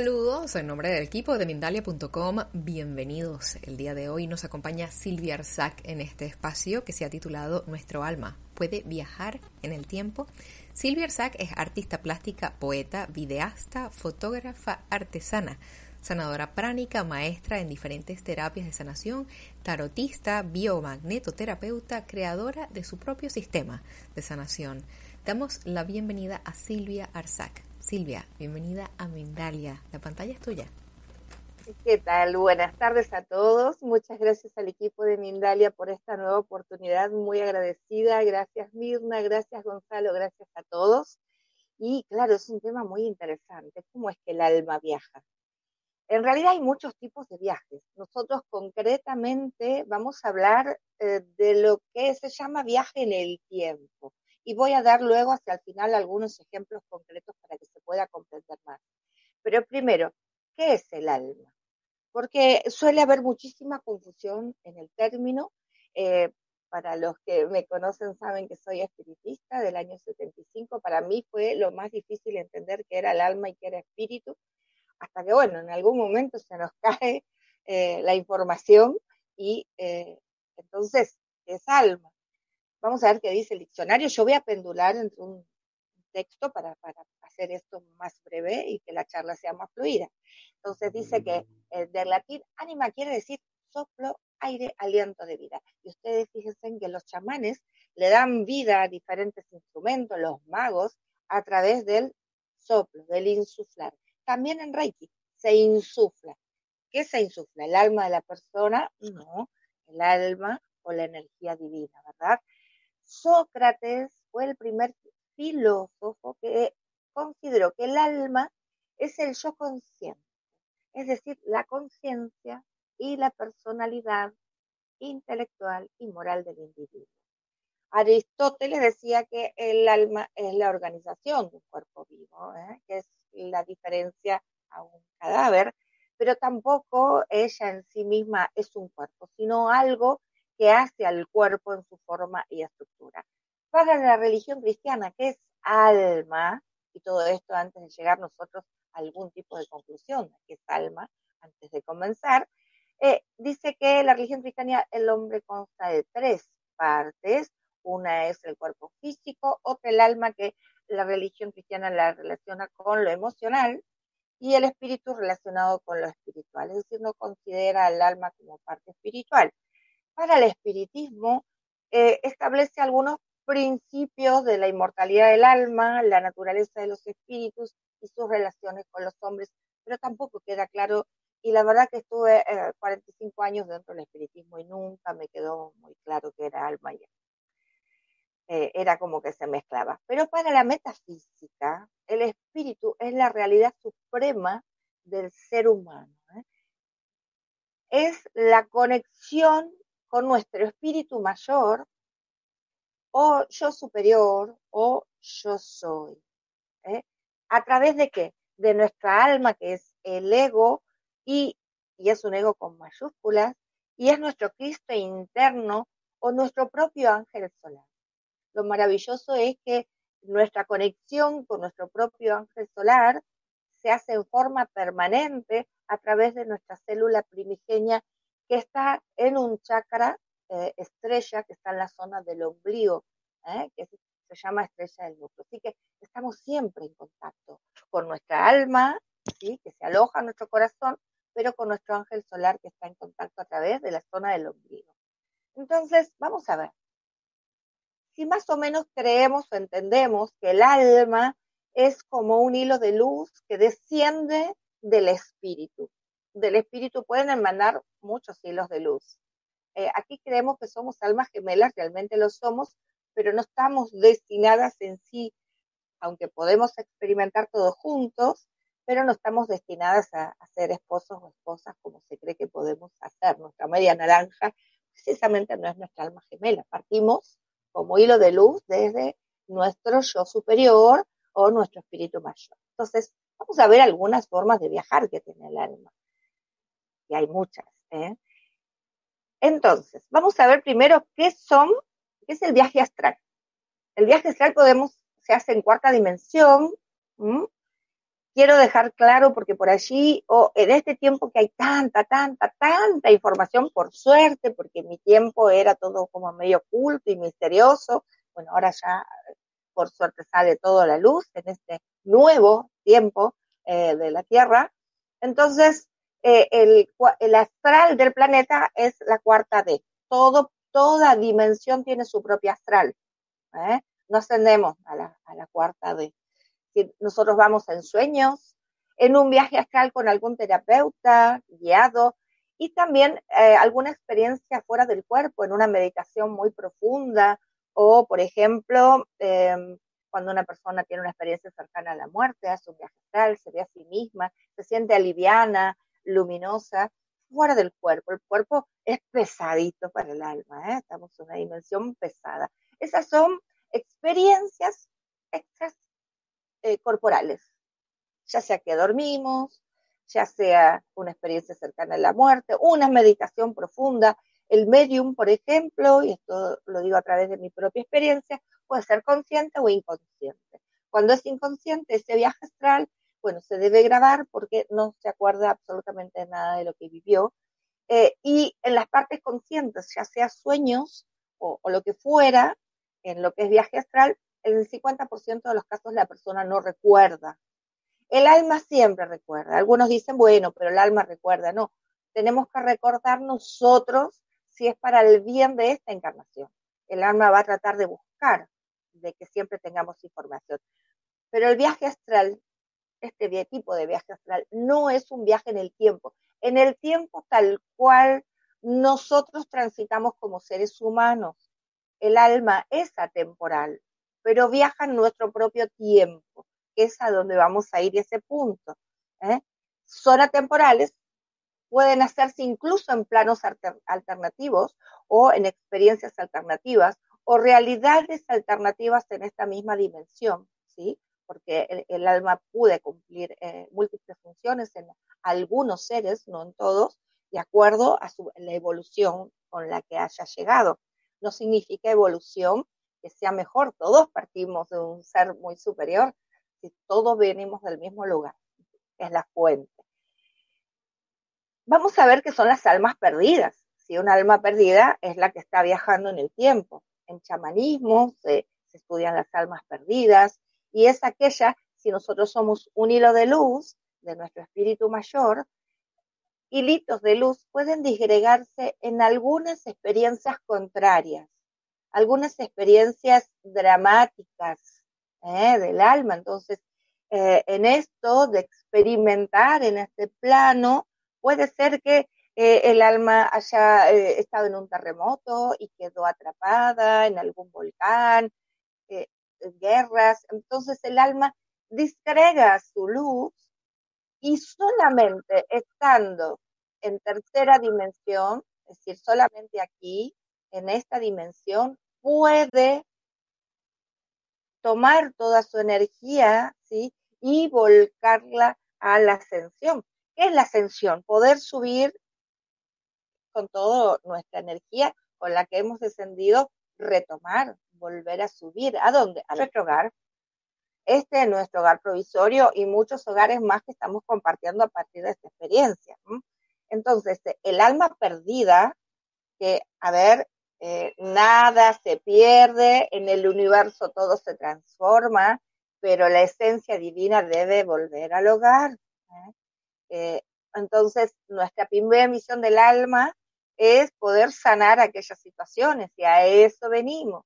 Saludos en nombre del equipo de Mindalia.com. Bienvenidos. El día de hoy nos acompaña Silvia Arzac en este espacio que se ha titulado Nuestro alma puede viajar en el tiempo. Silvia Arzac es artista plástica, poeta, videasta, fotógrafa, artesana sanadora pránica, maestra en diferentes terapias de sanación, tarotista, biomagnetoterapeuta, creadora de su propio sistema de sanación. Damos la bienvenida a Silvia Arzac. Silvia, bienvenida a Mindalia. La pantalla es tuya. ¿Qué tal? Buenas tardes a todos. Muchas gracias al equipo de Mindalia por esta nueva oportunidad. Muy agradecida. Gracias Mirna, gracias Gonzalo, gracias a todos. Y claro, es un tema muy interesante. ¿Cómo es que el alma viaja? En realidad hay muchos tipos de viajes. Nosotros concretamente vamos a hablar eh, de lo que se llama viaje en el tiempo. Y voy a dar luego hacia el final algunos ejemplos concretos para que se pueda comprender más. Pero primero, ¿qué es el alma? Porque suele haber muchísima confusión en el término. Eh, para los que me conocen saben que soy espiritista del año 75. Para mí fue lo más difícil entender qué era el alma y qué era espíritu hasta que, bueno, en algún momento se nos cae eh, la información y eh, entonces es alma. Vamos a ver qué dice el diccionario. Yo voy a pendular entre un texto para, para hacer esto más breve y que la charla sea más fluida. Entonces dice que eh, del latín ánima quiere decir soplo, aire, aliento de vida. Y ustedes fíjense que los chamanes le dan vida a diferentes instrumentos, los magos, a través del soplo, del insuflar también en Reiki se insufla. ¿Qué se insufla? ¿El alma de la persona? No, el alma o la energía divina, ¿verdad? Sócrates fue el primer filósofo que consideró que el alma es el yo consciente, es decir, la conciencia y la personalidad intelectual y moral del individuo. Aristóteles decía que el alma es la organización de un cuerpo vivo, ¿eh? que es la diferencia a un cadáver, pero tampoco ella en sí misma es un cuerpo, sino algo que hace al cuerpo en su forma y estructura. Para la religión cristiana, que es alma, y todo esto antes de llegar nosotros a algún tipo de conclusión que es alma, antes de comenzar, eh, dice que la religión cristiana el hombre consta de tres partes, una es el cuerpo físico, otra el alma que la religión cristiana la relaciona con lo emocional y el espíritu relacionado con lo espiritual, es decir, no considera al alma como parte espiritual. Para el espiritismo eh, establece algunos principios de la inmortalidad del alma, la naturaleza de los espíritus y sus relaciones con los hombres, pero tampoco queda claro y la verdad que estuve 45 eh, años dentro del espiritismo y nunca me quedó muy claro que era alma y eh, era como que se mezclaba. Pero para la metafísica, el espíritu es la realidad suprema del ser humano. ¿eh? Es la conexión con nuestro espíritu mayor o yo superior o yo soy. ¿eh? ¿A través de qué? De nuestra alma, que es el ego, y, y es un ego con mayúsculas, y es nuestro Cristo interno o nuestro propio ángel solar lo maravilloso es que nuestra conexión con nuestro propio ángel solar se hace en forma permanente a través de nuestra célula primigenia que está en un chakra eh, estrella que está en la zona del ombligo, ¿eh? que se, llama estrella del núcleo. Así que estamos siempre en contacto con nuestra alma, ¿sí? que se aloja en nuestro corazón, pero con nuestro ángel solar que está en contacto a través de la zona del ombligo. Entonces, vamos a ver, si más o menos creemos o entendemos que el alma es como un hilo de luz que desciende del espíritu. Del espíritu pueden emanar muchos hilos de luz. Eh, aquí creemos que somos almas gemelas, realmente lo somos, pero no estamos destinadas en sí, aunque podemos experimentar todos juntos, pero no estamos destinadas a, a ser esposos o esposas como se cree que podemos hacer. Nuestra media naranja precisamente no es nuestra alma gemela. Partimos como hilo de luz desde nuestro yo superior o nuestro espíritu mayor. Entonces, vamos a ver algunas formas de viajar que tiene el alma. Y hay muchas. ¿eh? Entonces, vamos a ver primero qué son, qué es el viaje astral. El viaje astral podemos, se hace en cuarta dimensión quiero dejar claro porque por allí, o en este tiempo que hay tanta, tanta, tanta información, por suerte, porque mi tiempo era todo como medio oculto y misterioso, bueno, ahora ya por suerte sale todo a la luz en este nuevo tiempo eh, de la Tierra. Entonces, eh, el, el, astral del planeta es la cuarta D. Todo, toda dimensión tiene su propia astral. ¿eh? No ascendemos a la, a la cuarta D nosotros vamos en sueños, en un viaje astral con algún terapeuta guiado y también eh, alguna experiencia fuera del cuerpo, en una meditación muy profunda o, por ejemplo, em, cuando una persona tiene una experiencia cercana a la muerte, hace un viaje astral, se ve a sí misma, se siente aliviana, luminosa, fuera del cuerpo. El cuerpo es pesadito para el alma, ¿eh? estamos en una dimensión pesada. Esas son experiencias extras eh, corporales, ya sea que dormimos, ya sea una experiencia cercana a la muerte, una meditación profunda. El medium, por ejemplo, y esto lo digo a través de mi propia experiencia, puede ser consciente o inconsciente. Cuando es inconsciente, ese viaje astral, bueno, se debe grabar porque no se acuerda absolutamente nada de lo que vivió. Eh, y en las partes conscientes, ya sea sueños o, o lo que fuera, en lo que es viaje astral, en el 50% de los casos la persona no recuerda. El alma siempre recuerda. Algunos dicen, bueno, pero el alma recuerda. No, tenemos que recordar nosotros si es para el bien de esta encarnación. El alma va a tratar de buscar, de que siempre tengamos información. Pero el viaje astral, este tipo de viaje astral, no es un viaje en el tiempo. En el tiempo tal cual nosotros transitamos como seres humanos. El alma es atemporal, pero viaja en nuestro propio tiempo, que es a donde vamos a ir ese punto. ¿eh? Son atemporales, pueden hacerse incluso en planos alternativos o en experiencias alternativas o realidades alternativas en esta misma dimensión, ¿sí? Porque el, alma puede cumplir eh, múltiples funciones en algunos seres, no en todos, de acuerdo a su, la evolución con la que haya llegado. No significa evolución que sea mejor. Todos partimos de un ser muy superior si todos venimos del mismo lugar, es la fuente. Vamos a ver qué son las almas perdidas. Si una alma perdida es la que está viajando en el tiempo. En chamanismo se, se estudian las almas perdidas y es aquella, si nosotros somos un hilo de luz de nuestro espíritu mayor, hilitos de luz pueden disgregarse en algunas experiencias contrarias algunas experiencias dramáticas ¿eh? del alma. Entonces, eh, en esto de experimentar en este plano, puede ser que eh, el alma haya estado en un terremoto y quedó atrapada en algún volcán, guerras. Entonces, el alma disgrega su luz y solamente estando en tercera dimensión, es decir, solamente aquí, en esta dimensión puede tomar toda su energía, ¿sí? Y volcarla a la ascensión. ¿Qué es la ascensión? Poder subir con toda nuestra energía con la que hemos descendido, retomar, volver a subir. ¿A dónde? A nuestro hogar. Este es nuestro hogar provisorio y muchos hogares más que estamos compartiendo a partir de esta experiencia. Entonces, el alma perdida, que, a ver, eh, nada se pierde, en el universo todo se transforma, pero la esencia divina debe volver al hogar. ¿eh? Eh, entonces, nuestra primera misión del alma es poder sanar aquellas situaciones y a eso venimos.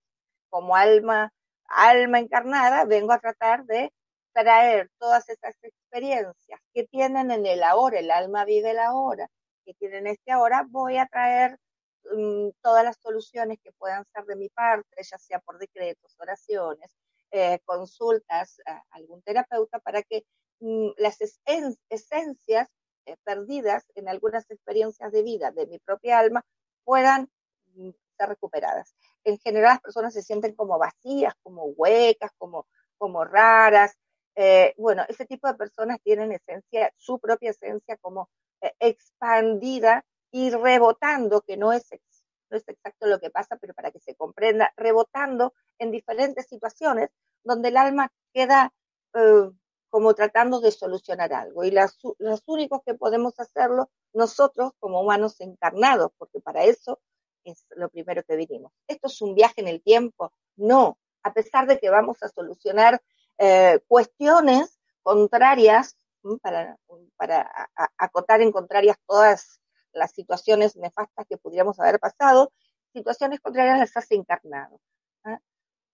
Como alma, alma encarnada, vengo a tratar de traer todas esas experiencias que tienen en el ahora, el alma vive el ahora, que tienen este ahora, voy a traer Mm, todas las soluciones que puedan ser de mi parte, ya sea por decretos, oraciones, eh, consultas a algún terapeuta para que mm, las esencias eh, perdidas en algunas experiencias de vida de mi propia alma puedan mm, ser recuperadas. En general las personas se sienten como vacías, como huecas, como, como raras. Eh, bueno, ese tipo de personas tienen esencia, su propia esencia como expandida y rebotando, que no es, no es exacto lo que pasa, pero para que se comprenda, rebotando en diferentes situaciones donde el alma queda eh, como tratando de solucionar algo. Y las, los únicos que podemos hacerlo nosotros como humanos encarnados, porque para eso es lo primero que vinimos. ¿Esto es un viaje en el tiempo? No, a pesar de que vamos a solucionar eh, cuestiones contrarias, para, para acotar en contrarias todas las situaciones nefastas que pudiéramos haber pasado, situaciones contrarias las hace encarnado. ¿ah?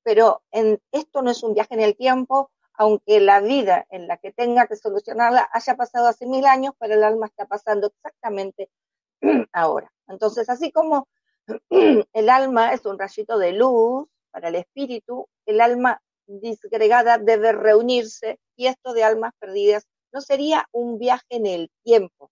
Pero en, esto no es un viaje en el tiempo, aunque la vida en la que tenga que solucionarla haya pasado hace mil años, pero el alma está pasando exactamente ahora. Entonces, así como el alma es un rayito de luz para el espíritu, el alma disgregada debe reunirse y esto de almas perdidas no sería un viaje en el tiempo.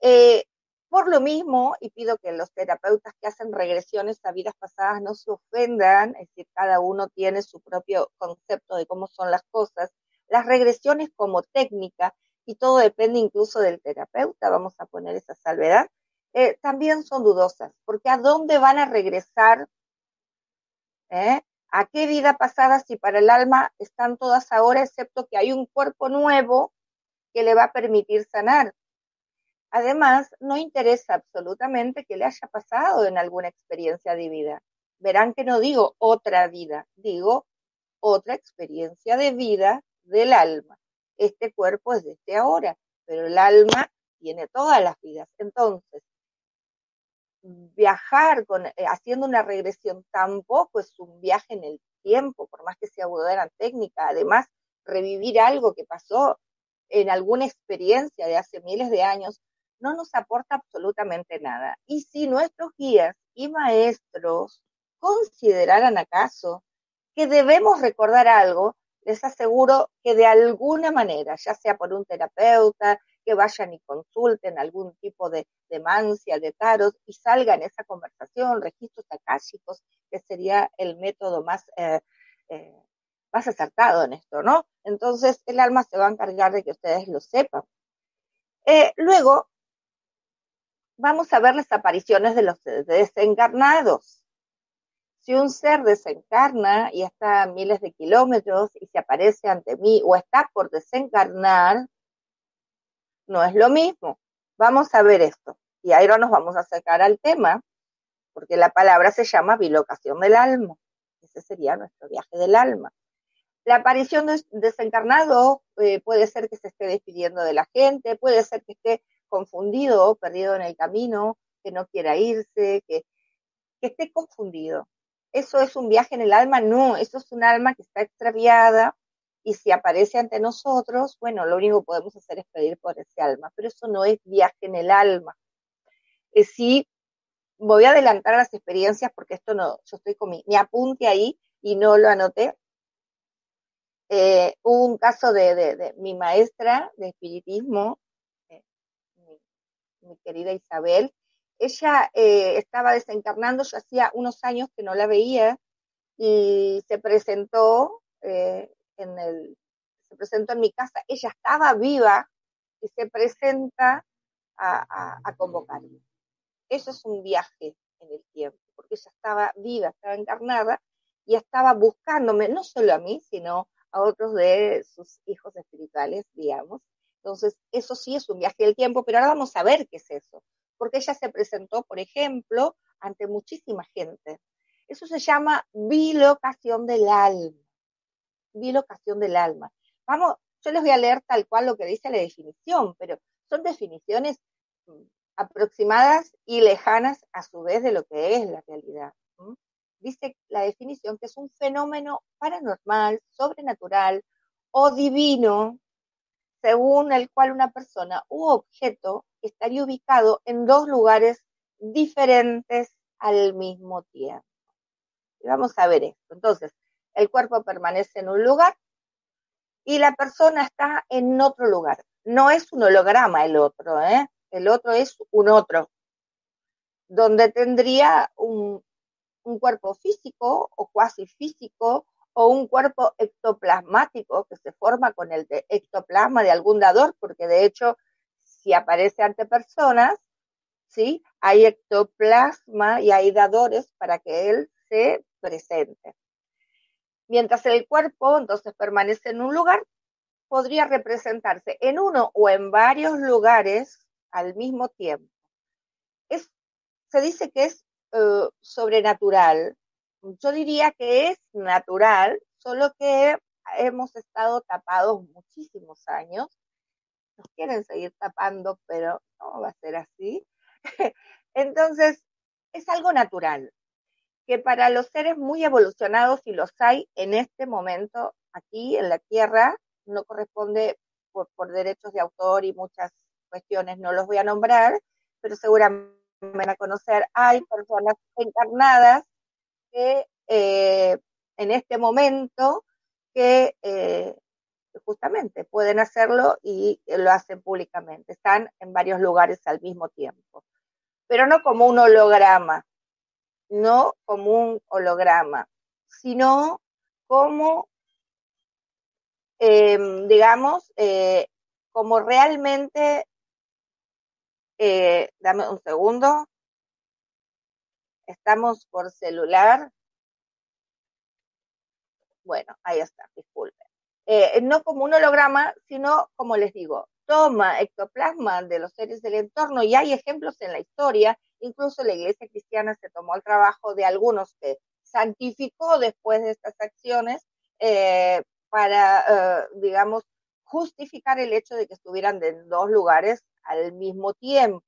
Eh, por lo mismo, y pido que los terapeutas que hacen regresiones a vidas pasadas no se ofendan, es decir, cada uno tiene su propio concepto de cómo son las cosas, las regresiones como técnica, y todo depende incluso del terapeuta, vamos a poner esa salvedad, eh, también son dudosas, porque ¿a dónde van a regresar? ¿Eh? ¿A qué vida pasada si para el alma están todas ahora, excepto que hay un cuerpo nuevo que le va a permitir sanar? Además, no interesa absolutamente que le haya pasado en alguna experiencia de vida. Verán que no digo otra vida, digo otra experiencia de vida del alma. Este cuerpo es desde ahora, pero el alma tiene todas las vidas. Entonces, viajar con, eh, haciendo una regresión tampoco es un viaje en el tiempo, por más que sea buena técnica. Además, revivir algo que pasó en alguna experiencia de hace miles de años no nos aporta absolutamente nada. Y si nuestros guías y maestros consideraran acaso que debemos recordar algo, les aseguro que de alguna manera, ya sea por un terapeuta, que vayan y consulten algún tipo de demancia, de tarot y salgan esa conversación, registros akáshicos, que sería el método más, eh, eh, más acertado en esto, ¿no? Entonces el alma se va a encargar de que ustedes lo sepan. Eh, luego, vamos a ver las apariciones de los desencarnados. Si un ser desencarna y está a miles de kilómetros y se aparece ante mí o está por desencarnar, no es lo mismo. Vamos a ver esto. Y ahora nos vamos a acercar al tema, porque la palabra se llama bilocación del alma. Ese sería nuestro viaje del alma. La aparición de desencarnado eh, puede ser que se esté despidiendo de la gente, puede ser que esté confundido, perdido en el camino, que no quiera irse, que, que esté confundido. ¿Eso es un viaje en el alma? No, eso es un alma que está extraviada y si aparece ante nosotros, bueno, lo único que podemos hacer es pedir por ese alma, pero eso no es viaje en el alma. Es sí, voy a adelantar las experiencias porque esto no, yo estoy con mi, apunte ahí y no lo anoté. Eh, hubo un caso de, de, mi maestra de espiritismo mi querida Isabel. Ella eh, estaba desencarnando, yo hacía unos años que no la veía y se presentó eh, en el, se presentó en mi casa. Ella estaba viva y se presenta a, a, convocarme. Eso es un viaje en el tiempo, porque ella estaba viva, estaba encarnada y estaba buscándome, no solo a mí, sino a otros de sus hijos espirituales, digamos, entonces, eso sí es un viaje del tiempo, pero ahora vamos a ver qué es eso, porque ella se presentó, por ejemplo, ante muchísima gente. Eso se llama bilocación del alma. Bilocación del alma. Vamos, yo les voy a leer tal cual lo que dice la definición, pero son definiciones mm, aproximadas y lejanas a su vez de lo que es la realidad. Dice la definición que es un fenómeno paranormal, sobrenatural o divino según el cual una persona u objeto estaría ubicado en dos lugares diferentes al mismo tiempo. Y vamos a ver esto. Entonces, el cuerpo permanece en un lugar y la persona está en otro lugar. No es un holograma el otro, ¿eh? El otro es un otro, donde tendría un, cuerpo físico o cuasi físico o un cuerpo ectoplasmático que se forma con el ectoplasma de algún dador, porque de hecho, si aparece ante personas, ¿sí? Hay ectoplasma y hay dadores para que él se presente. Mientras el cuerpo entonces permanece en un lugar, podría representarse en uno o en varios lugares al mismo tiempo. Se dice que es eh, sobrenatural. Yo diría que es natural, solo que hemos estado tapados muchísimos años. Nos quieren seguir tapando, pero no va a ser así. Entonces, es algo natural, que para los seres muy evolucionados, y los hay en este momento aquí en la Tierra, no corresponde por, derechos de autor y muchas cuestiones, no los voy a nombrar, pero seguramente van a conocer, hay personas encarnadas que eh, en este momento que eh, justamente pueden hacerlo y lo hacen públicamente. Están en varios lugares al mismo tiempo, pero no como un holograma, no como un holograma, sino como, em, digamos, eh, como realmente, eh, dame un segundo, estamos por celular. Bueno, ahí está, disculpen. Eh, no como un holograma, sino, como les digo, toma ectoplasma de los seres del entorno y hay ejemplos en la historia, incluso la iglesia cristiana se tomó el trabajo de algunos que santificó después de estas acciones eh, para, eh, digamos, justificar el hecho de que estuvieran en dos lugares al mismo tiempo.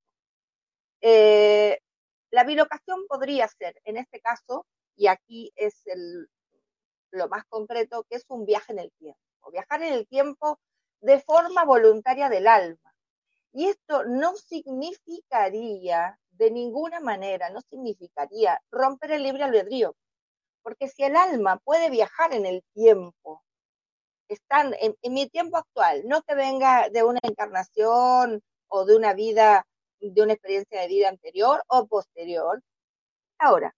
la bilocación podría ser, en este caso, y aquí es lo más concreto, que es un viaje en el tiempo viajar en el tiempo de forma voluntaria del alma. Y esto no significaría de ninguna manera, no significaría romper el libre albedrío, porque si el alma puede viajar en el tiempo, están en, mi tiempo actual, no que venga de una encarnación o de una vida, de una experiencia de vida anterior o posterior, ahora,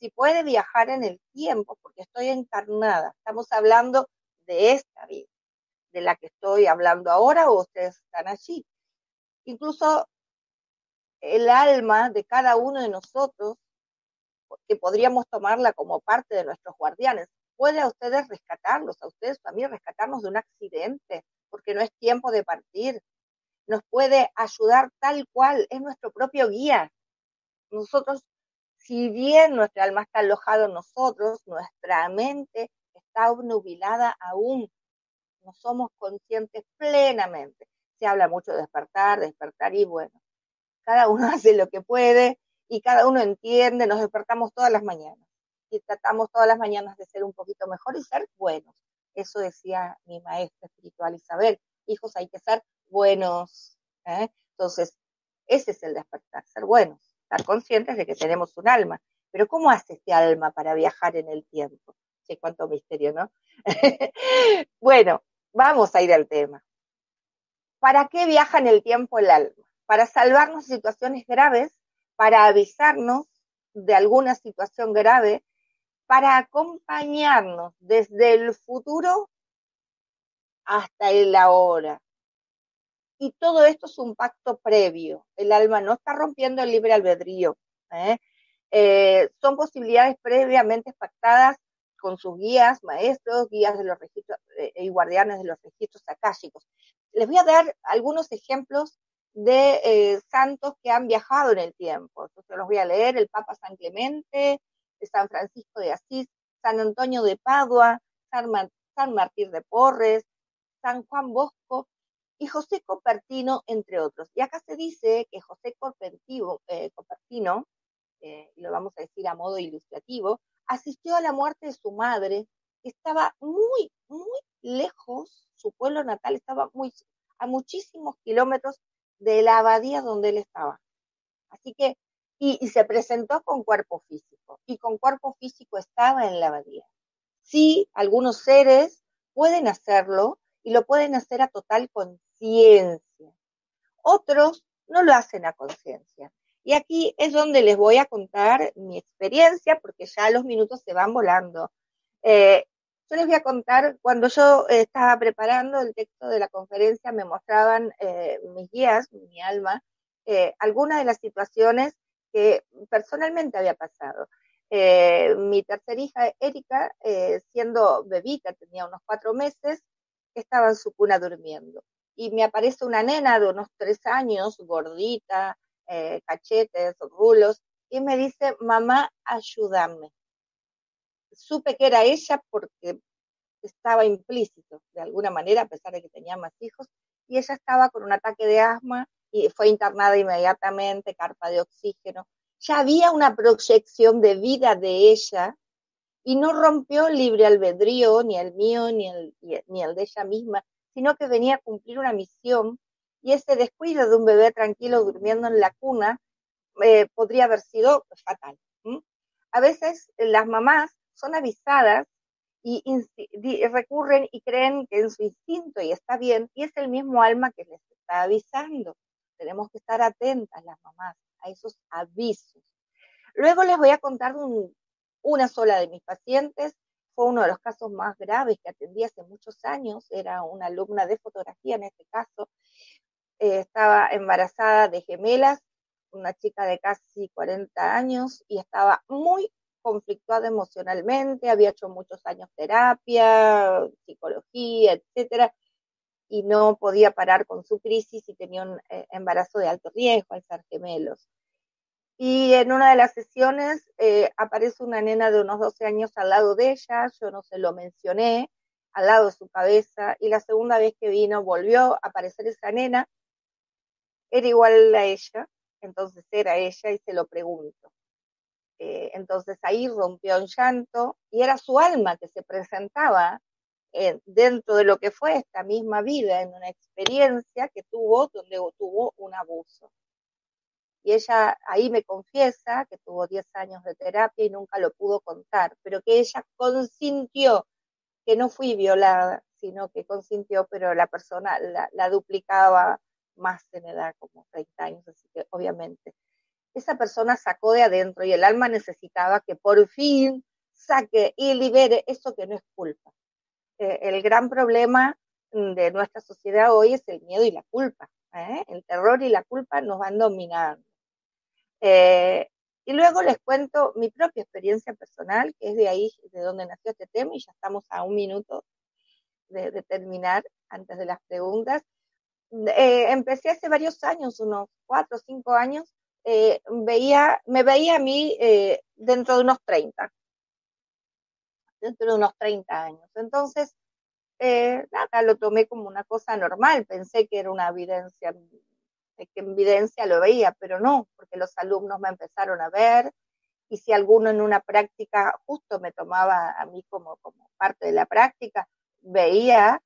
si puede viajar en el tiempo, porque estoy encarnada, estamos hablando de esta vida, de la que estoy hablando ahora o ustedes están allí. Incluso el alma de cada uno de nosotros, que podríamos tomarla como parte de nuestros guardianes, puede a ustedes rescatarlos, a ustedes también rescatarnos de un accidente, porque no es tiempo de partir. Nos puede ayudar tal cual, es nuestro propio guía. Nosotros, si bien nuestra alma está alojada en nosotros, nuestra mente está obnubilada aún. No somos conscientes plenamente. Se habla mucho de despertar, despertar y bueno, cada uno hace lo que puede y cada uno entiende, nos despertamos todas las mañanas y tratamos todas las mañanas de ser un poquito mejor y ser buenos. Eso decía mi maestra espiritual Isabel. Hijos, hay que ser buenos. ¿eh? Entonces, ese es el despertar, ser buenos, estar conscientes de que tenemos un alma. Pero ¿cómo hace este alma para viajar en el tiempo? cuánto misterio, ¿no? bueno, vamos a ir al tema. ¿Para qué viaja en el tiempo el alma? Para salvarnos de situaciones graves, para avisarnos de alguna situación grave, para acompañarnos desde el futuro hasta el ahora. Y todo esto es un pacto previo. El alma no está rompiendo el libre albedrío. ¿eh? Eh, son posibilidades previamente pactadas con sus guías, maestros, guías de los registros eh, y guardianes de los registros akáshicos. Les voy a dar algunos ejemplos de eh, santos que han viajado en el tiempo. Entonces los voy a leer, el Papa San Clemente, San Francisco de Asís, San Antonio de Padua, San, San Martín de Porres, San Juan Bosco y José Copertino, entre otros. Y acá se dice que José Copertino, eh, Copertino y lo vamos a decir a modo ilustrativo, asistió a la muerte de su madre, que estaba muy, muy lejos, su pueblo natal estaba muy, a muchísimos kilómetros de la abadía donde él estaba. Así que, y, y se presentó con cuerpo físico, y con cuerpo físico estaba en la abadía. Sí, algunos seres pueden hacerlo y lo pueden hacer a total conciencia. Otros no lo hacen a conciencia. Y aquí es donde les voy a contar mi experiencia, porque ya los minutos se van volando. Eh, yo les voy a contar, cuando yo estaba preparando el texto de la conferencia, me mostraban eh, mis guías, mi alma, eh, algunas de las situaciones que personalmente había pasado. Eh, mi tercera hija, Erika, eh, siendo bebita, tenía unos cuatro meses, estaba en su cuna durmiendo. Y me aparece una nena de unos tres años, gordita, eh, cachetes, rulos, y me dice, mamá, ayúdame. Supe que era ella porque estaba implícito, de alguna manera, a pesar de que tenía más hijos, y ella estaba con un ataque de asma y fue internada inmediatamente, carpa de oxígeno. Ya había una proyección de vida de ella y no rompió libre albedrío, ni el mío, ni el, ni el de ella misma, sino que venía a cumplir una misión y ese descuido de un bebé tranquilo durmiendo en la cuna eh, podría haber sido fatal. A veces las mamás son avisadas y, recurren y creen que en su instinto y está bien, y es el mismo alma que les está avisando. Tenemos que estar atentas las mamás a esos avisos. Luego les voy a contar una sola de mis pacientes. Fue uno de los casos más graves que atendí hace muchos años. Era una alumna de fotografía en este caso. Eh, estaba embarazada de gemelas, una chica de casi 40 años y estaba muy conflictuada emocionalmente, había hecho muchos años terapia, psicología, etcétera, y no podía parar con su crisis y tenía un eh, embarazo de alto riesgo al ser gemelos. Y en una de las sesiones eh, aparece una nena de unos 12 años al lado de ella, yo no se lo mencioné, al lado de su cabeza, y la segunda vez que vino volvió a aparecer esa nena, era igual a ella, entonces era ella y se lo pregunto. Eh, entonces ahí rompió en llanto y era su alma que se presentaba eh, dentro de lo que fue esta misma vida, en una experiencia que tuvo donde tuvo un abuso. Y ella ahí me confiesa que tuvo 10 años de terapia y nunca lo pudo contar, pero que ella consintió que no fui violada, sino que consintió, pero la persona la, la duplicaba más en edad, como 30 años, así que obviamente esa persona sacó de adentro y el alma necesitaba que por fin saque y libere eso que no es culpa. Eh, el gran problema de nuestra sociedad hoy es el miedo y la culpa. ¿eh? El terror y la culpa nos van dominando. Eh, y luego les cuento mi propia experiencia personal, que es de ahí, de donde nació este tema, y ya estamos a un minuto de, de terminar antes de las preguntas. Empecé hace varios años, unos cuatro o cinco años, eh, veía, me veía a mí eh, dentro de unos 30, dentro de unos 30 años. Entonces, eh, nada, lo tomé como una cosa normal, pensé que era una evidencia, que en evidencia lo veía, pero no, porque los alumnos me empezaron a ver. Y si alguno en una práctica justo me tomaba a mí como, como parte de la práctica, veía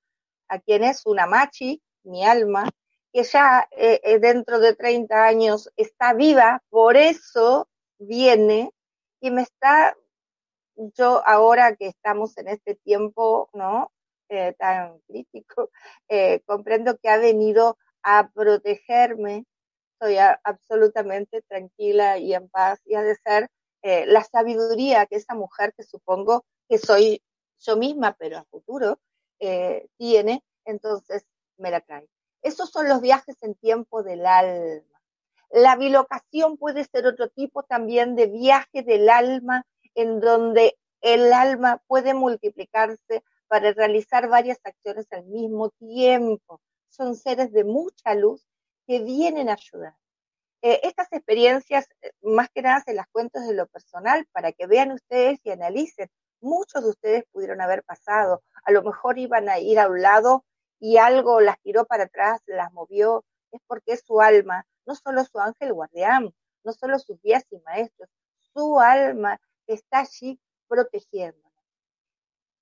a quien es una machi, mi alma, que ya eh, eh, dentro de 30 años está viva, por eso viene y me está, yo ahora que estamos en este tiempo, ¿no? Eh, tan crítico, comprendo que ha venido a protegerme, estoy absolutamente tranquila y en paz y ha de ser la sabiduría que esa mujer que supongo que soy yo misma, pero a futuro, tiene, entonces me la trae. Esos son los viajes en tiempo del alma. La bilocación puede ser otro tipo también de viaje del alma en donde el alma puede multiplicarse para realizar varias acciones al mismo tiempo. Son seres de mucha luz que vienen a ayudar. Eh, estas experiencias, eh, más que nada, se las cuento desde lo personal para que vean ustedes y analicen. Muchos de ustedes pudieron haber pasado, a lo mejor iban a ir a un lado y algo las tiró para atrás, las movió, es porque su alma, no solo su ángel guardián, no solo sus guías y maestros, su alma está allí protegiéndonos.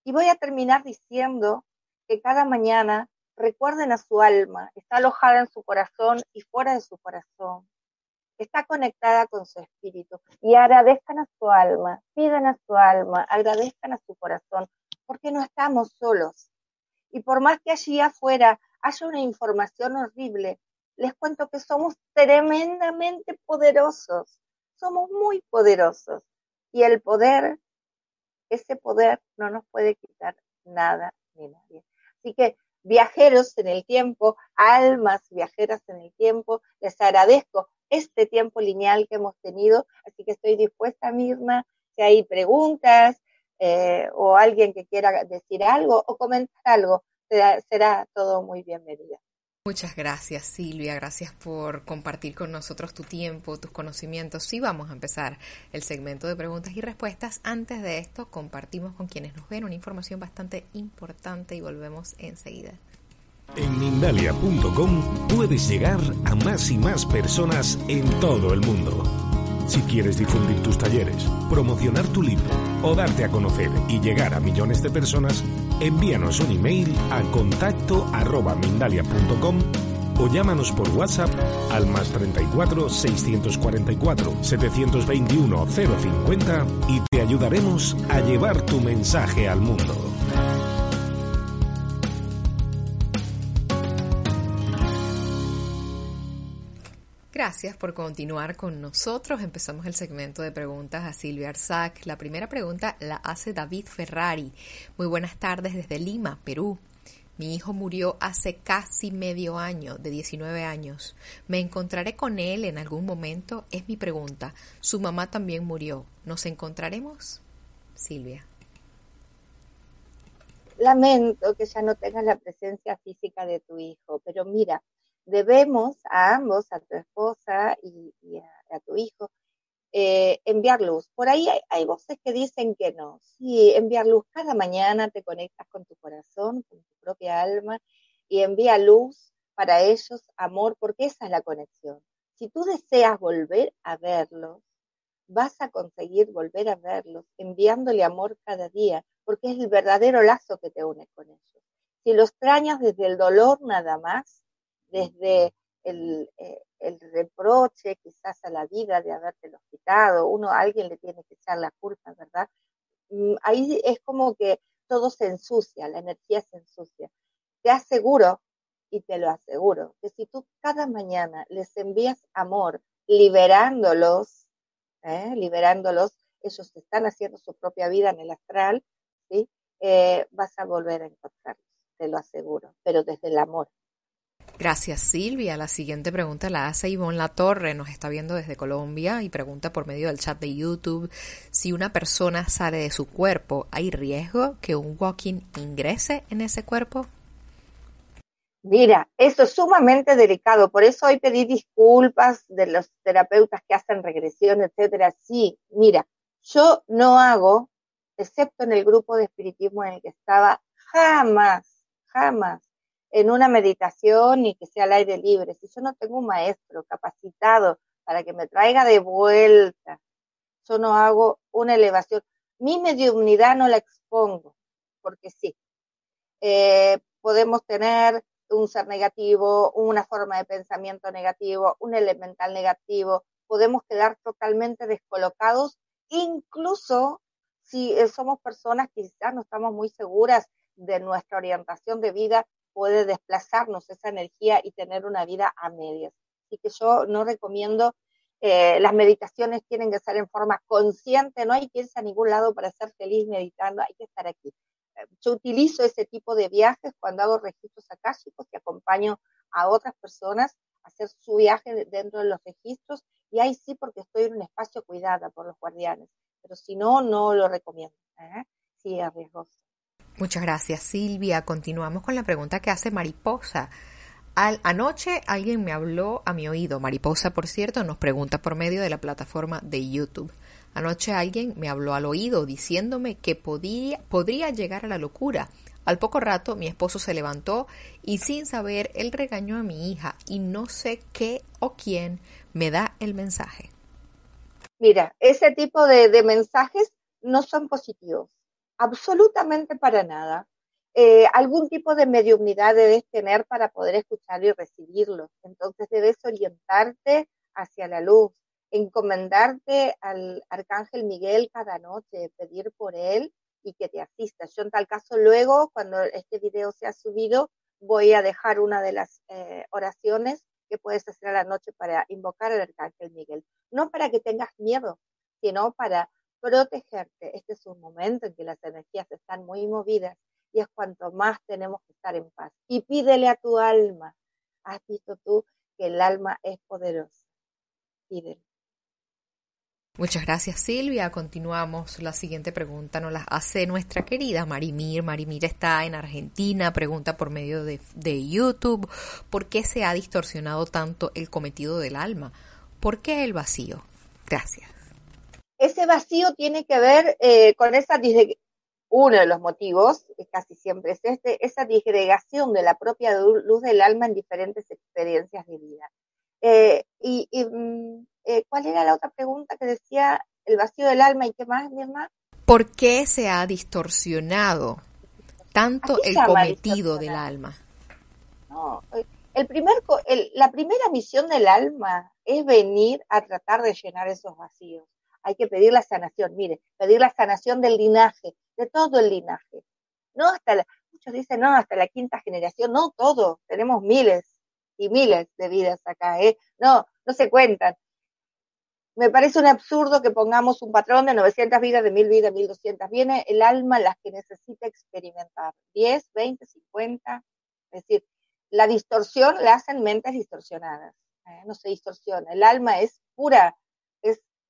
Y voy a terminar diciendo que cada mañana recuerden a su alma, está alojada en su corazón y fuera de su corazón, está conectada con su espíritu y agradezcan a su alma, pidan a su alma, agradezcan a su corazón, porque no estamos solos, y por más que allí afuera haya una información horrible, les cuento que somos tremendamente poderosos, somos muy poderosos. Y el poder, ese poder no nos puede quitar nada ni nadie. Así que viajeros en el tiempo, almas viajeras en el tiempo, les agradezco este tiempo lineal que hemos tenido, así que estoy dispuesta, Mirna, si hay preguntas eh, o alguien que quiera decir algo o comentar algo, será, será todo muy bienvenido. Muchas gracias Silvia, gracias por compartir con nosotros tu tiempo, tus conocimientos. Sí, vamos a empezar el segmento de preguntas y respuestas. Antes de esto, compartimos con quienes nos ven una información bastante importante y volvemos enseguida. En Mindalia.com puedes llegar a más y más personas en todo el mundo. Si quieres difundir tus talleres, promocionar tu libro o darte a conocer y llegar a millones de personas, envíanos un email a contacto arroba mindalia.com o llámanos por WhatsApp al más 34 644 721 050 y te ayudaremos a llevar tu mensaje al mundo. Gracias por continuar con nosotros. Empezamos el segmento de preguntas a Silvia Arzac. La primera pregunta la hace David Ferrari. Muy buenas tardes desde Lima, Perú. Mi hijo murió hace casi medio año, de 19 años. ¿Me encontraré con él en algún momento? Es mi pregunta. Su mamá también murió. ¿Nos encontraremos? Silvia. Lamento que ya no tengas la presencia física de tu hijo, pero mira, debemos a ambos, a tu esposa y, a, tu hijo, eh, enviar luz. Por ahí hay, voces que dicen que no. Sí, enviar luz cada mañana, te conectas con tu corazón, con tu propia alma y envía luz para ellos, amor, porque esa es la conexión. Si tú deseas volver a verlos, vas a conseguir volver a verlos enviándole amor cada día, porque es el verdadero lazo que te une con ellos. Si lo extrañas desde el dolor nada más, desde el, eh, el, reproche quizás a la vida de haberte quitado, uno a alguien le tiene que echar la culpa, ¿verdad? Mm, ahí es como que todo se ensucia, la energía se ensucia. Te aseguro, y te lo aseguro, que si tú cada mañana les envías amor, liberándolos, ¿eh? liberándolos, ellos están haciendo su propia vida en el astral, ¿sí? Eh, vas a volver a encontrarlos, te lo aseguro, pero desde el amor. Gracias Silvia. La siguiente pregunta la hace Ivonne Latorre, nos está viendo desde Colombia y pregunta por medio del chat de YouTube si una persona sale de su cuerpo, ¿hay riesgo que un walking ingrese en ese cuerpo? Mira, eso es sumamente delicado, por eso hoy pedí disculpas de los terapeutas que hacen regresión, etcétera. Sí, mira, yo no hago, excepto en el grupo de espiritismo en el que estaba, jamás, jamás en una meditación y que sea al aire libre. Si yo no tengo un maestro capacitado para que me traiga de vuelta, yo no hago una elevación. Mi mediunidad no la expongo, porque sí. Eh, podemos tener un ser negativo, una forma de pensamiento negativo, un elemental negativo, podemos quedar totalmente descolocados, incluso si eh, somos personas que quizás no estamos muy seguras de nuestra orientación de vida, puede desplazarnos esa energía y tener una vida a medias. Así que yo no recomiendo, eh, las meditaciones tienen que ser en forma consciente, no hay que irse a ningún lado para ser feliz meditando, hay que estar aquí. Yo utilizo ese tipo de viajes cuando hago registros akáshicos y acompaño a otras personas a hacer su viaje dentro de los registros y ahí sí porque estoy en un espacio cuidada por los guardianes, pero si no, no lo recomiendo. ¿eh? Sí, es. Muchas gracias, Silvia. Continuamos con la pregunta que hace Mariposa. Al, anoche alguien me habló a mi oído. Mariposa, por cierto, nos pregunta por medio de la plataforma de YouTube. Anoche alguien me habló al oído diciéndome que podría llegar a la locura. Al poco rato mi esposo se levantó y sin saber él regañó a mi hija y no sé qué o quién me da el mensaje. Mira, ese tipo de mensajes no son positivos absolutamente para nada. Eh, algún tipo de mediunidad debes tener para poder escuchar y recibirlo. Entonces debes orientarte hacia la luz, encomendarte al arcángel Miguel cada noche, pedir por él y que te asista. Yo en tal caso luego, cuando este video sea subido, voy a dejar una de las eh, oraciones que puedes hacer a la noche para invocar al arcángel Miguel. No para que tengas miedo, sino para protegerte. Este es un momento en que las energías están muy movidas y es cuanto más tenemos que estar en paz. Y pídele a tu alma. Has visto tú que el alma es poderosa. Pídele. Muchas gracias Silvia. Continuamos. La siguiente pregunta nos la hace nuestra querida Marimir. Marimir está en Argentina, pregunta por medio de, YouTube, ¿por qué se ha distorsionado tanto el cometido del alma? ¿Por qué el vacío? Gracias. Ese vacío tiene que ver eh, con esa uno de los motivos, casi siempre es este, esa disgregación de la propia luz del alma en diferentes experiencias de vida. Eh, y, mm, eh, ¿cuál era la otra pregunta que decía el vacío del alma y qué más, mi hermana? ¿Por qué se ha distorsionado tanto el cometido del alma? No, el primer, la primera misión del alma es venir a tratar de llenar esos vacíos. Hay que pedir la sanación, mire, pedir la sanación del linaje, de todo el linaje. No hasta la, muchos dicen, no, hasta la quinta generación, no todo, tenemos miles y miles de vidas acá, ¿eh? No, no se cuentan. Me parece un absurdo que pongamos un patrón de 900 vidas, de 1000 vidas, 1200. Viene el alma las que necesita experimentar. 10, 20, 50. Es decir, la distorsión la hacen mentes distorsionadas. ¿eh? No se distorsiona. El alma es pura,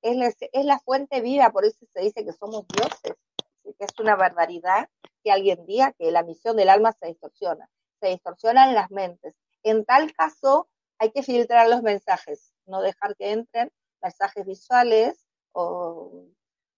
es, la, fuente vida, por eso se dice que somos dioses. Que es una barbaridad que alguien diga que la misión del alma se distorsiona. Se distorsionan las mentes. En tal caso, hay que filtrar los mensajes, no dejar que entren mensajes visuales o,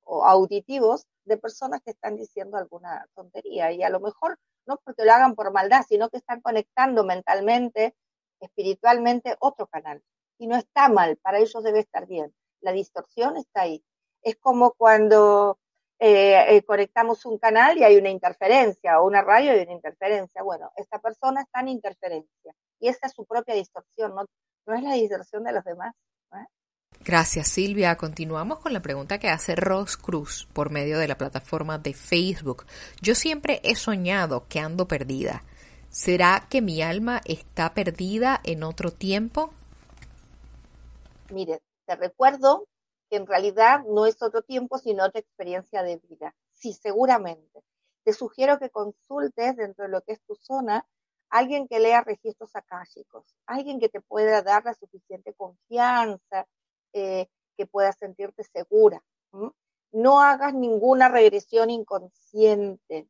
auditivos de personas que están diciendo alguna tontería. Y a lo mejor no porque lo hagan por maldad, sino que están conectando mentalmente, espiritualmente otro canal. Y no está mal, para ellos debe estar bien. La distorsión está ahí. Es como cuando eh, eh, conectamos un canal y hay una interferencia, o una radio y una interferencia. Bueno, esta persona está en interferencia y esa es su propia distorsión, no, no es la distorsión de los demás. Gracias Silvia. Continuamos con la pregunta que hace Ross Cruz por medio de la plataforma de Facebook. Yo siempre he soñado que ando perdida. ¿Será que mi alma está perdida en otro tiempo? Mire, recuerdo que en realidad no es otro tiempo, sino otra experiencia de vida. Sí, seguramente. Te sugiero que consultes dentro de lo que es tu zona alguien que lea registros akáshicos, alguien que te pueda dar la suficiente confianza, eh, que pueda sentirte segura. No hagas ninguna regresión inconsciente,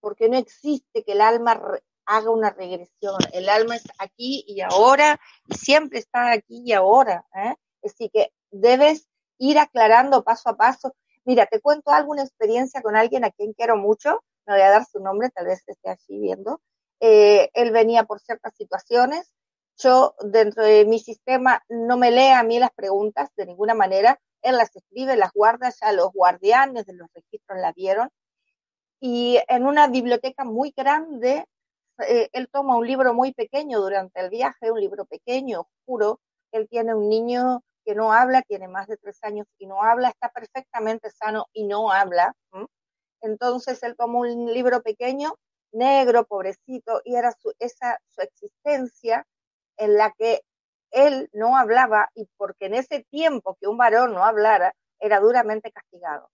porque no existe que el alma haga una regresión. El alma es aquí y ahora y siempre está aquí y ahora. ¿eh? Así que debes ir aclarando paso a paso. Mira, te cuento alguna experiencia con alguien a quien quiero mucho, no voy a dar su nombre, tal vez esté así viendo, eh, él venía por ciertas situaciones. Yo, dentro de mi sistema, no me lee a mí las preguntas de ninguna manera. Él las escribe, las guarda, ya los guardianes de los registros la vieron. Y en una biblioteca muy grande, eh, él toma un libro muy pequeño durante el viaje, un libro pequeño, oscuro. Él tiene un niño que no habla, tiene más de tres años y no habla, está perfectamente sano y no habla. Entonces él toma un libro pequeño negro, pobrecito, y era su, esa su existencia en la que él no hablaba y porque en ese tiempo que un varón no hablara, era duramente castigado.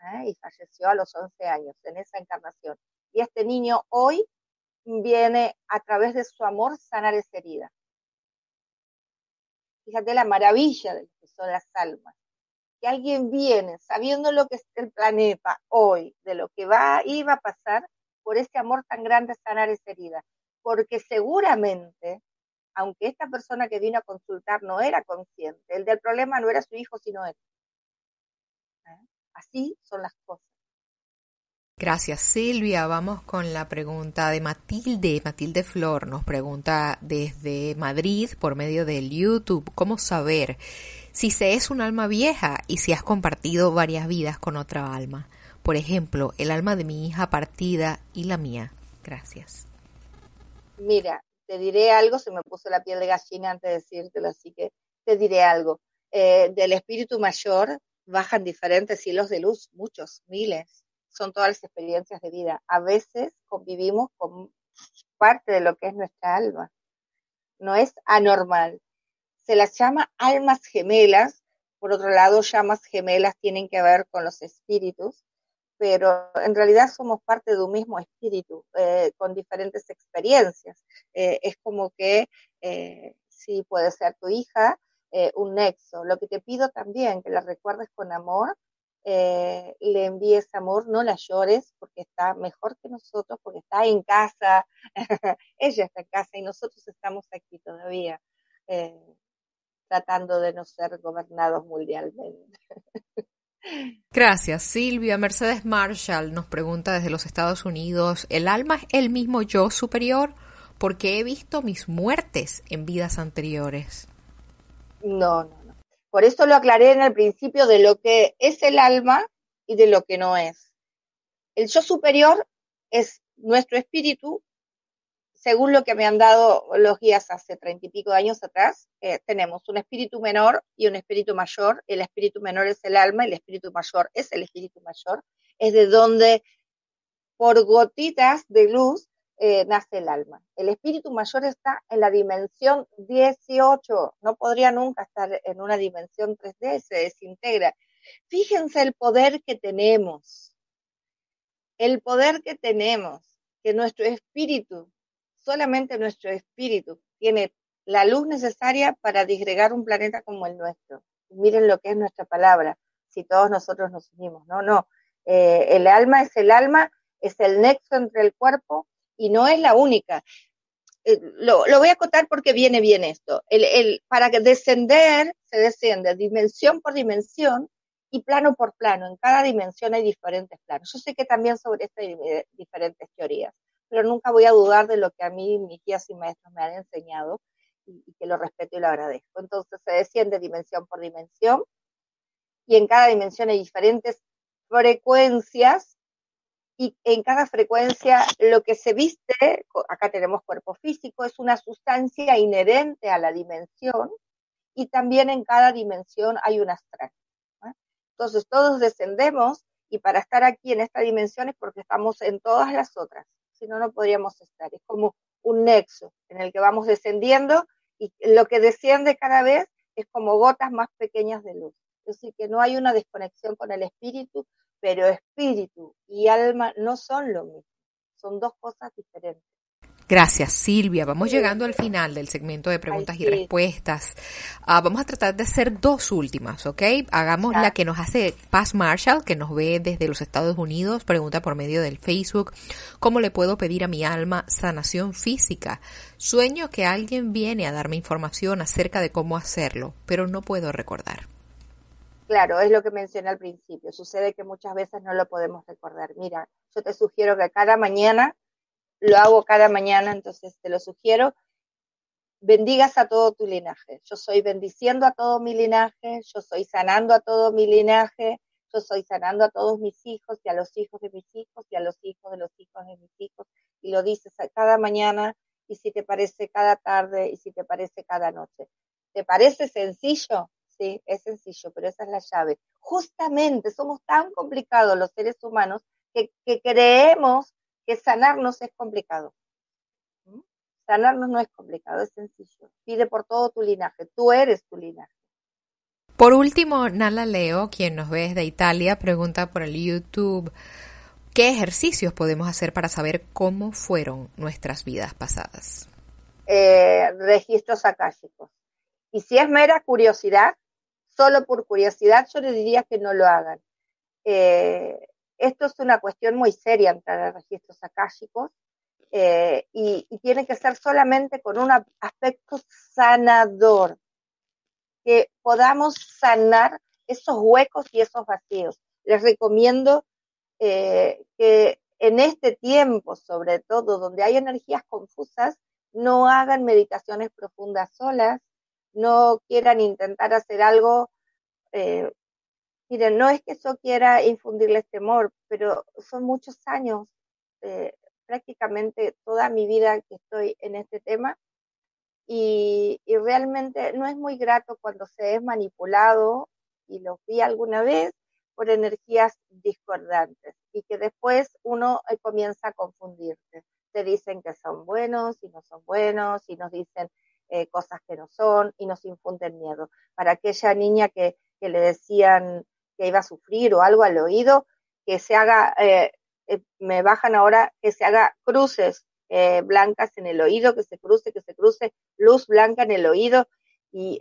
¿eh? Y falleció a los 11 años en esa encarnación. Y este niño hoy viene a través de su amor sanar esa herida. Fíjate la maravilla de lo que son las almas. Que alguien viene sabiendo lo que es el planeta hoy, de lo que va, iba a pasar, por ese amor tan grande sanar esa herida. Porque seguramente, aunque esta persona que vino a consultar no era consciente, el del problema no era su hijo, sino él. ¿Eh? Así son las cosas. Gracias Silvia. Vamos con la pregunta de Matilde. Matilde Flor nos pregunta desde Madrid por medio del YouTube, ¿cómo saber si se es un alma vieja y si has compartido varias vidas con otra alma? Por ejemplo, el alma de mi hija partida y la mía. Gracias. Mira, te diré algo, se me puso la piel de gallina antes de decírtelo, así que te diré algo. Eh, del espíritu mayor bajan diferentes hilos de luz, muchos, miles. Son todas las experiencias de vida. A veces convivimos con parte de lo que es nuestra alma. No es anormal. Se las llama almas gemelas. Por otro lado, llamas gemelas tienen que ver con los espíritus pero en realidad somos parte de un mismo espíritu, eh, con diferentes experiencias. Eh, es como que eh, sí puede ser tu hija, un nexo. Lo que te pido también, que la recuerdes con amor, eh, le envíes amor, no la llores, porque está mejor que nosotros, porque está en casa, ella está en casa y nosotros estamos aquí todavía, eh, tratando de no ser gobernados mundialmente. Gracias, Silvia. Mercedes Marshall nos pregunta desde los Estados Unidos, ¿el alma es el mismo yo superior? Porque he visto mis muertes en vidas anteriores. No, no, no. Por eso lo aclaré en el principio de lo que es el alma y de lo que no es. El yo superior es nuestro espíritu, según lo que me han dado los guías hace treinta y pico de años atrás, eh, tenemos un espíritu menor y un espíritu mayor. El espíritu menor es el alma, el espíritu mayor es el espíritu mayor. Es de donde, por gotitas de luz, eh, nace el alma. El espíritu mayor está en la dimensión 18, no podría nunca estar en una dimensión 3D, se desintegra. Fíjense el poder que tenemos, el poder que tenemos, que nuestro espíritu, solamente nuestro espíritu, tiene la luz necesaria para disgregar un planeta como el nuestro. Miren lo que es nuestra palabra, si todos nosotros nos unimos, no, no. Eh, el alma es el alma, es el nexo entre el cuerpo y no es la única. Eh, lo, voy a acotar porque viene bien esto. El, el, para descender, se desciende dimensión por dimensión y plano por plano. En cada dimensión hay diferentes planos. Yo sé que también sobre esto hay diferentes teorías, pero nunca voy a dudar de lo que a mí mis guías y maestros me han enseñado y, y que lo respeto y lo agradezco. Entonces se desciende dimensión por dimensión y en cada dimensión hay diferentes frecuencias y en cada frecuencia lo que se viste, acá tenemos cuerpo físico, es una sustancia inherente a la dimensión y también en cada dimensión hay un astral. Entonces todos descendemos y para estar aquí en esta dimensión es porque estamos en todas las otras, si no, no podríamos estar. Es como un nexo en el que vamos descendiendo y lo que desciende cada vez es como gotas más pequeñas de luz. Es decir, que no hay una desconexión con el espíritu, pero espíritu y alma no son lo mismo, son dos cosas diferentes. Gracias, Silvia. Vamos llegando al final del segmento de preguntas y respuestas. Uh, vamos a tratar de hacer dos últimas, ¿ok? Hagamos la que nos hace Paz Marshall, que nos ve desde los Estados Unidos, pregunta por medio del Facebook, ¿cómo le puedo pedir a mi alma sanación física? Sueño que alguien viene a darme información acerca de cómo hacerlo, pero no puedo recordar. Claro, es lo que mencioné al principio. Sucede que muchas veces no lo podemos recordar. Mira, yo te sugiero que cada mañana, lo hago cada mañana, entonces te lo sugiero, bendigas a todo tu linaje. Yo soy bendiciendo a todo mi linaje, yo soy sanando a todo mi linaje, yo soy sanando a todos mis hijos y a los hijos de mis hijos y a los hijos de los hijos de mis hijos. Y lo dices cada mañana y si te parece cada tarde y si te parece cada noche. ¿Te parece sencillo? Sí, es sencillo, pero esa es la llave. Justamente somos tan complicados los seres humanos que, creemos que sanarnos es complicado. ¿Mm? Sanarnos no es complicado, es sencillo. Pide por todo tu linaje, tú eres tu linaje. Por último, Nala Leo, quien nos ve desde Italia, pregunta por el YouTube, ¿qué ejercicios podemos hacer para saber cómo fueron nuestras vidas pasadas? Eh, registros akáshicos. Y si es mera curiosidad, solo por curiosidad, yo les diría que no lo hagan. Eh, esto es una cuestión muy seria entrar a registros akáshicos eh, y, tiene que ser solamente con un aspecto sanador, que podamos sanar esos huecos y esos vacíos. Les recomiendo eh, que en este tiempo, sobre todo donde hay energías confusas, no hagan meditaciones profundas solas, no quieran intentar hacer algo. Eh, miren, no es que yo quiera infundirles temor, pero son muchos años, eh, prácticamente toda mi vida que estoy en este tema y, realmente no es muy grato cuando se es manipulado, y lo vi alguna vez, por energías discordantes y que después uno eh, comienza a confundirse. Te dicen que son buenos y no son buenos y nos dicen eh, cosas que no son y nos infunden miedo. Para aquella niña que, le decían que iba a sufrir o algo al oído, que se haga, eh, eh me bajan ahora, que se haga cruces blancas en el oído, que se cruce, que se cruce luz blanca en el oído y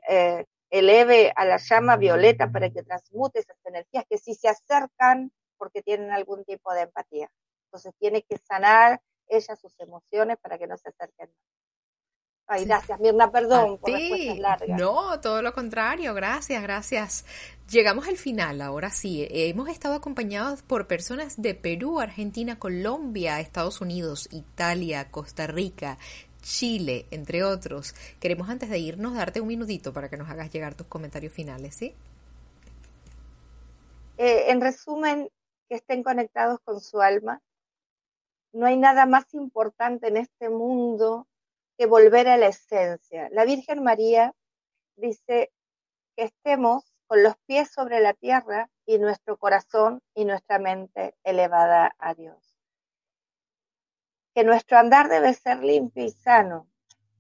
eleve a la llama violeta para que transmute esas energías que sí se acercan porque tienen algún tipo de empatía. Entonces tiene que sanar ella sus emociones para que no se acerquen Ay, gracias, Mirna, perdón por respuestas largas. No, todo lo contrario, gracias, gracias. Llegamos al final, ahora sí. Hemos estado acompañados por personas de Perú, Argentina, Colombia, Estados Unidos, Italia, Costa Rica, Chile, entre otros. Queremos antes de irnos darte un minutito para que nos hagas llegar tus comentarios finales, ¿sí? Eh, en resumen, que estén conectados con su alma. No hay nada más importante en este mundo que volver a la esencia. La Virgen María dice que estemos con los pies sobre la tierra y nuestro corazón y nuestra mente elevada a Dios. Que nuestro andar debe ser limpio y sano,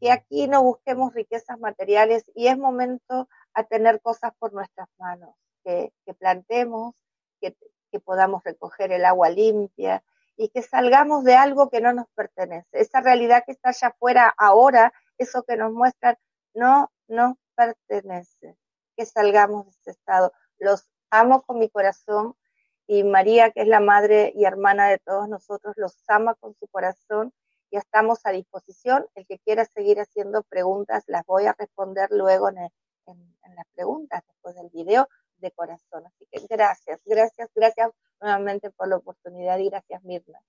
que aquí no busquemos riquezas materiales y es momento a tener cosas por nuestras manos, que, plantemos, que, que podamos recoger el agua limpia, y que salgamos de algo que no nos pertenece. Esa realidad que está allá afuera ahora, eso que nos muestran, no nos pertenece. Que salgamos de ese estado. Los amo con mi corazón y María, que es la madre y hermana de todos nosotros, los ama con su corazón y estamos a disposición. El que quiera seguir haciendo preguntas, las voy a responder luego en, en las preguntas después del video de corazón. Así que gracias, gracias, gracias nuevamente por la oportunidad y gracias Mirna.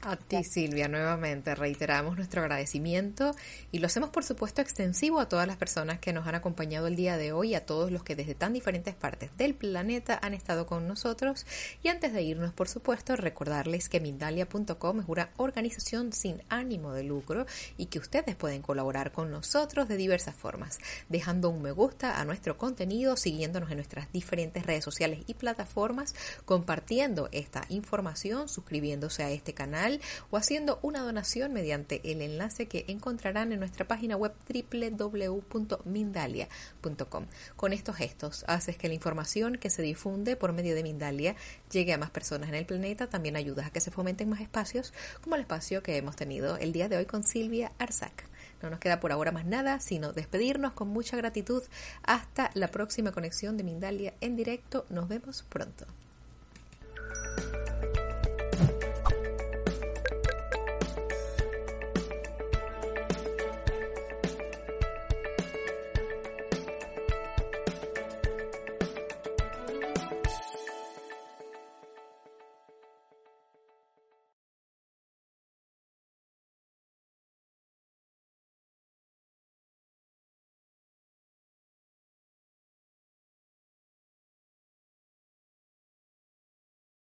A ti, Silvia, nuevamente reiteramos nuestro agradecimiento y lo hacemos, por supuesto, extensivo a todas las personas que nos han acompañado el día de hoy, a todos los que desde tan diferentes partes del planeta han estado con nosotros. Y antes de irnos, por supuesto, recordarles que Mindalia.com es una organización sin ánimo de lucro y que ustedes pueden colaborar con nosotros de diversas formas, dejando un me gusta a nuestro contenido, siguiéndonos en nuestras diferentes redes sociales y plataformas, compartiendo esta información, suscribiéndose a este canal o haciendo una donación mediante el enlace que encontrarán en nuestra página web www.mindalia.com. Con estos gestos haces que la información que se difunde por medio de Mindalia llegue a más personas en el planeta, también ayudas a que se fomenten más espacios como el espacio que hemos tenido el día de hoy con Silvia Arzac. No nos queda por ahora más nada, sino despedirnos con mucha gratitud. Hasta la próxima conexión de Mindalia en directo. Nos vemos pronto.